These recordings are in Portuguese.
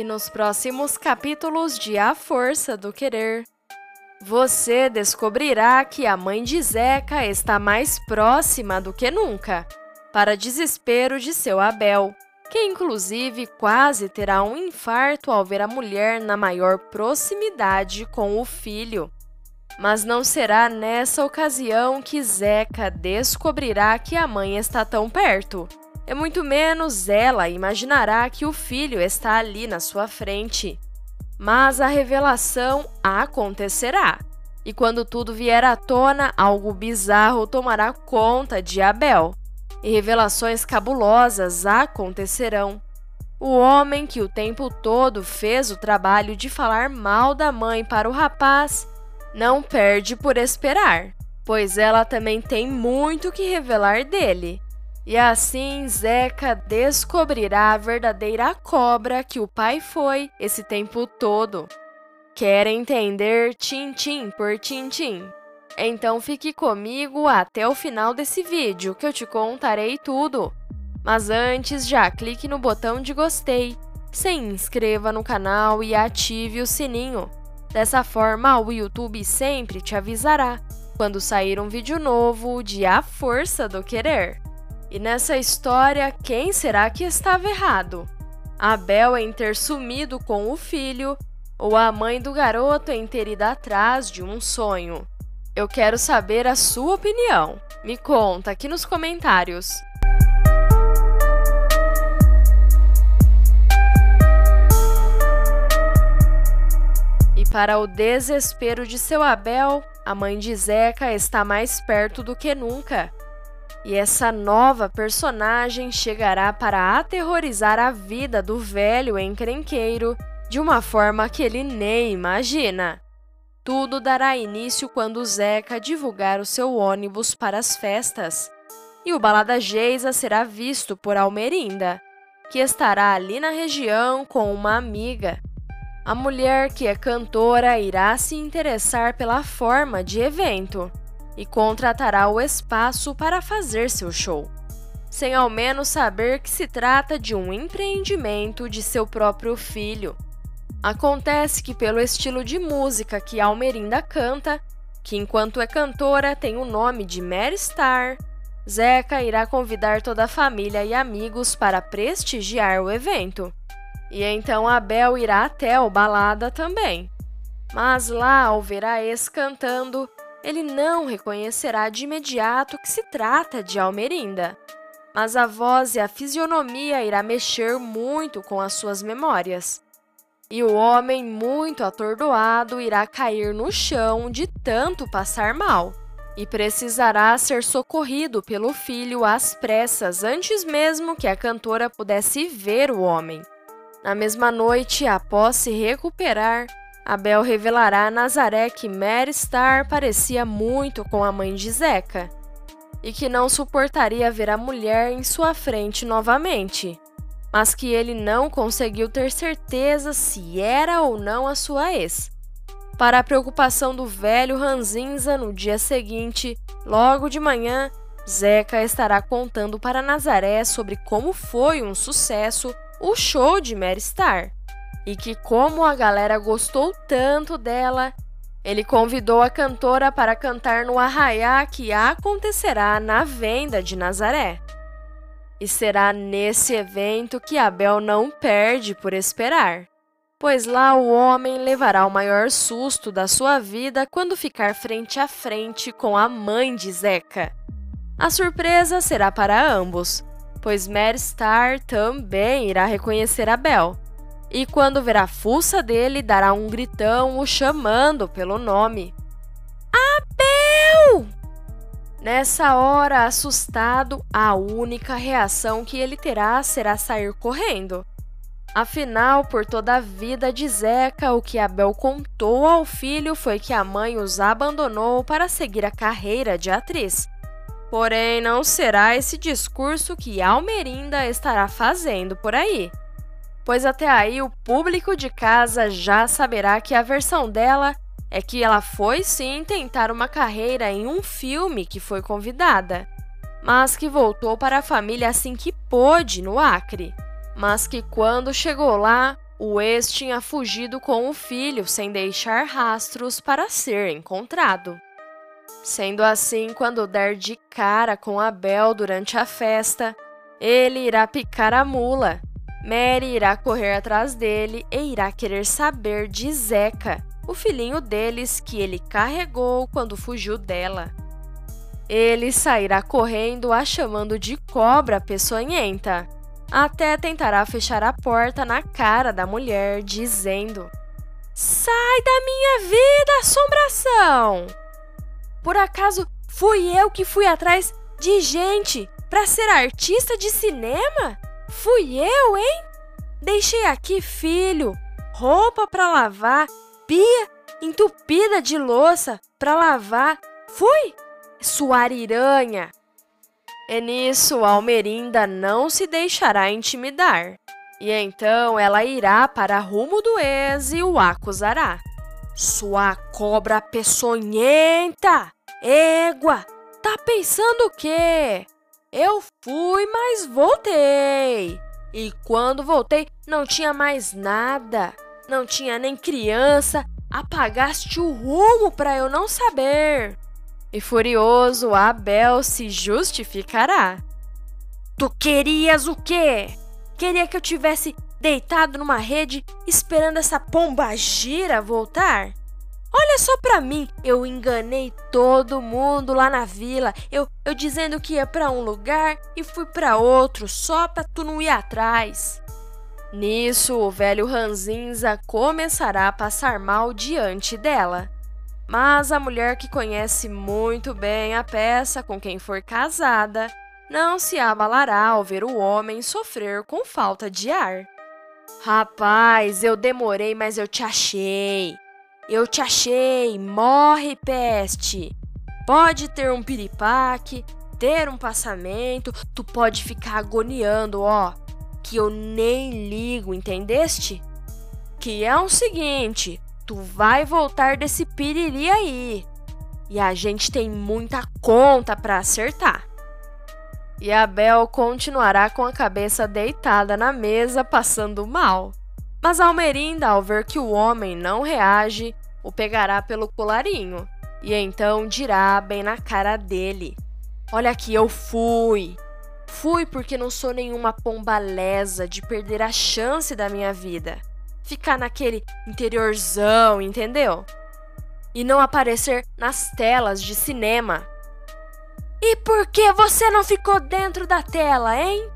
E nos próximos capítulos de A Força do Querer, você descobrirá que a mãe de Zeca está mais próxima do que nunca, para desespero de seu Abel, que inclusive quase terá um infarto ao ver a mulher na maior proximidade com o filho. Mas não será nessa ocasião que Zeca descobrirá que a mãe está tão perto. E muito menos ela imaginará que o filho está ali na sua frente. Mas a revelação acontecerá. E quando tudo vier à tona, algo bizarro tomará conta de Abel. E revelações cabulosas acontecerão. O homem que o tempo todo fez o trabalho de falar mal da mãe para o rapaz não perde por esperar, pois ela também tem muito que revelar dele. E assim Zeca descobrirá a verdadeira cobra que o pai foi esse tempo todo. Quer entender tintim por tintim? Então fique comigo até o final desse vídeo que eu te contarei tudo. Mas antes, já clique no botão de gostei, se inscreva no canal e ative o sininho. Dessa forma, o YouTube sempre te avisará quando sair um vídeo novo de A Força do Querer. E nessa história, quem será que estava errado? Abel em ter sumido com o filho ou a mãe do garoto em ter ido atrás de um sonho? Eu quero saber a sua opinião. Me conta aqui nos comentários. Para o desespero de seu Abel, a mãe de Zeca está mais perto do que nunca. E essa nova personagem chegará para aterrorizar a vida do velho encrenqueiro de uma forma que ele nem imagina. Tudo dará início quando Zeca divulgar o seu ônibus para as festas. E o Balada Geisa será visto por Almerinda, que estará ali na região com uma amiga. A mulher que é cantora irá se interessar pela forma de evento e contratará o espaço para fazer seu show, sem ao menos saber que se trata de um empreendimento de seu próprio filho. Acontece que, pelo estilo de música que Almerinda canta, que enquanto é cantora tem o nome de Mary Star, Zeca irá convidar toda a família e amigos para prestigiar o evento. E então Abel irá até o balada também. Mas lá, ao ver a ex cantando, ele não reconhecerá de imediato que se trata de Almerinda. Mas a voz e a fisionomia irá mexer muito com as suas memórias. E o homem, muito atordoado, irá cair no chão de tanto passar mal e precisará ser socorrido pelo filho às pressas antes mesmo que a cantora pudesse ver o homem. Na mesma noite, após se recuperar, Abel revelará a Nazaré que Mary Star parecia muito com a mãe de Zeca e que não suportaria ver a mulher em sua frente novamente, mas que ele não conseguiu ter certeza se era ou não a sua ex. Para a preocupação do velho Ranzinza, no dia seguinte, logo de manhã, Zeca estará contando para Nazaré sobre como foi um sucesso o show de Mary Star. E que, como a galera gostou tanto dela, ele convidou a cantora para cantar no arraiá que acontecerá na venda de Nazaré. E será nesse evento que Abel não perde por esperar, pois lá o homem levará o maior susto da sua vida quando ficar frente a frente com a mãe de Zeca. A surpresa será para ambos, pois Mary Star também irá reconhecer Abel. E quando ver a fuça dele, dará um gritão o chamando pelo nome. Abel! Nessa hora, assustado, a única reação que ele terá será sair correndo. Afinal, por toda a vida de Zeca, o que Abel contou ao filho foi que a mãe os abandonou para seguir a carreira de atriz. Porém, não será esse discurso que Almerinda estará fazendo por aí. Pois até aí o público de casa já saberá que a versão dela é que ela foi sim tentar uma carreira em um filme que foi convidada, mas que voltou para a família assim que pôde no Acre. Mas que quando chegou lá, o ex tinha fugido com o filho sem deixar rastros para ser encontrado. Sendo assim, quando der de cara com Abel durante a festa, ele irá picar a mula. Mary irá correr atrás dele e irá querer saber de Zeca, o filhinho deles que ele carregou quando fugiu dela. Ele sairá correndo a chamando de cobra peçonhenta, até tentará fechar a porta na cara da mulher, dizendo: Sai da minha vida, assombração! Por acaso fui eu que fui atrás de gente para ser artista de cinema? Fui eu, hein? Deixei aqui filho, roupa para lavar, pia entupida de louça para lavar. Fui? Suariranha! E nisso, Almerinda não se deixará intimidar. E então ela irá para rumo do ex e o acusará. Sua cobra peçonhenta! Égua! Tá pensando o quê? Eu fui, mas voltei. E quando voltei, não tinha mais nada. Não tinha nem criança. Apagaste o rumo para eu não saber. E furioso, Abel se justificará. Tu querias o quê? Queria que eu tivesse deitado numa rede esperando essa pomba gira voltar? Olha só pra mim, eu enganei todo mundo lá na vila. Eu, eu dizendo que ia para um lugar e fui para outro só pra tu não ir atrás. Nisso, o velho Ranzinza começará a passar mal diante dela. Mas a mulher que conhece muito bem a peça com quem for casada não se abalará ao ver o homem sofrer com falta de ar. Rapaz, eu demorei, mas eu te achei. Eu te achei, morre peste. Pode ter um piripaque, ter um passamento, tu pode ficar agoniando, ó, que eu nem ligo, entendeste? Que é o seguinte, tu vai voltar desse piriri aí. E a gente tem muita conta para acertar. E Abel continuará com a cabeça deitada na mesa, passando mal. Mas Almerinda, ao ver que o homem não reage, o pegará pelo colarinho e então dirá bem na cara dele: Olha aqui, eu fui. Fui porque não sou nenhuma pombalesa de perder a chance da minha vida ficar naquele interiorzão, entendeu? E não aparecer nas telas de cinema. E por que você não ficou dentro da tela, hein?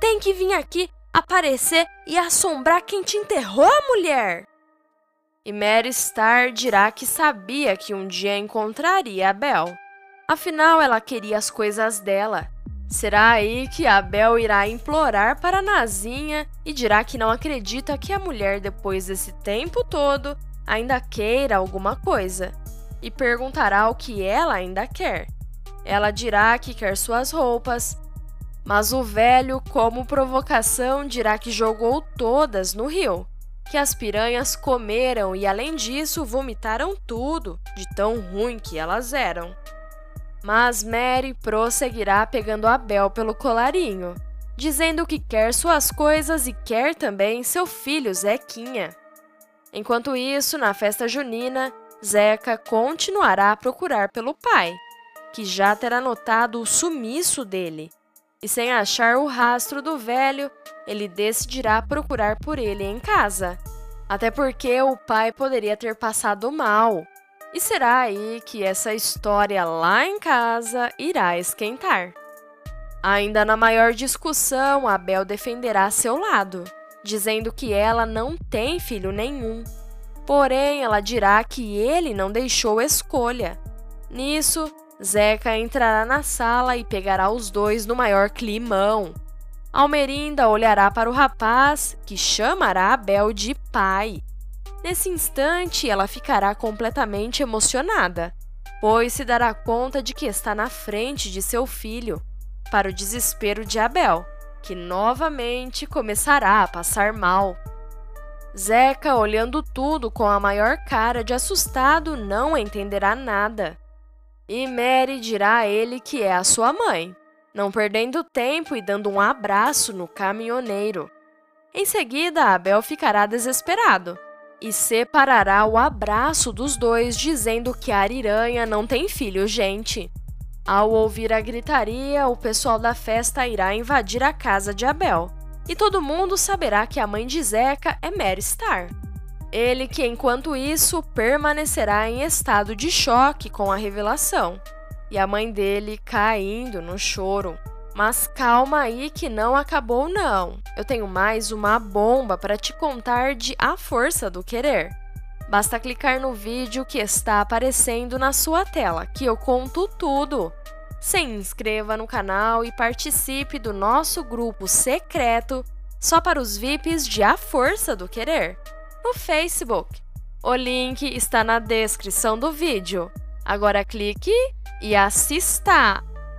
Tem que vir aqui aparecer e assombrar quem te enterrou, mulher. E Mary Star dirá que sabia que um dia encontraria a Belle. Afinal, ela queria as coisas dela Será aí que Abel irá implorar para Nazinha e dirá que não acredita que a mulher, depois desse tempo todo, ainda queira alguma coisa. E perguntará o que ela ainda quer. Ela dirá que quer suas roupas, mas o velho, como provocação, dirá que jogou todas no rio, que as piranhas comeram e, além disso, vomitaram tudo, de tão ruim que elas eram. Mas Mary prosseguirá pegando Abel pelo colarinho, dizendo que quer suas coisas e quer também seu filho Zequinha. Enquanto isso, na festa junina, Zeca continuará a procurar pelo pai, que já terá notado o sumiço dele. E sem achar o rastro do velho, ele decidirá procurar por ele em casa. Até porque o pai poderia ter passado mal e será aí que essa história lá em casa irá esquentar. Ainda na maior discussão, Abel defenderá seu lado, dizendo que ela não tem filho nenhum. Porém, ela dirá que ele não deixou escolha. Nisso, Zeca entrará na sala e pegará os dois no maior climão. Almerinda olhará para o rapaz, que chamará Abel de pai, Nesse instante, ela ficará completamente emocionada, pois se dará conta de que está na frente de seu filho, para o desespero de Abel, que novamente começará a passar mal. Zeca, olhando tudo com a maior cara de assustado, não entenderá nada. E Mary dirá a ele que é a sua mãe, não perdendo tempo e dando um abraço no caminhoneiro. Em seguida, Abel ficará desesperado e separará o abraço dos dois, dizendo que a Ariranha não tem filho, gente. Ao ouvir a gritaria, o pessoal da festa irá invadir a casa de Abel e todo mundo saberá que a mãe de Zeca é Mary Star. Ele que, enquanto isso, permanecerá em estado de choque com a revelação e a mãe dele caindo no choro. Mas calma aí que não acabou não. Eu tenho mais uma bomba para te contar de A Força do Querer. Basta clicar no vídeo que está aparecendo na sua tela, que eu conto tudo. Se inscreva no canal e participe do nosso grupo secreto só para os VIPs de A Força do Querer, no Facebook. O link está na descrição do vídeo. Agora clique e assista!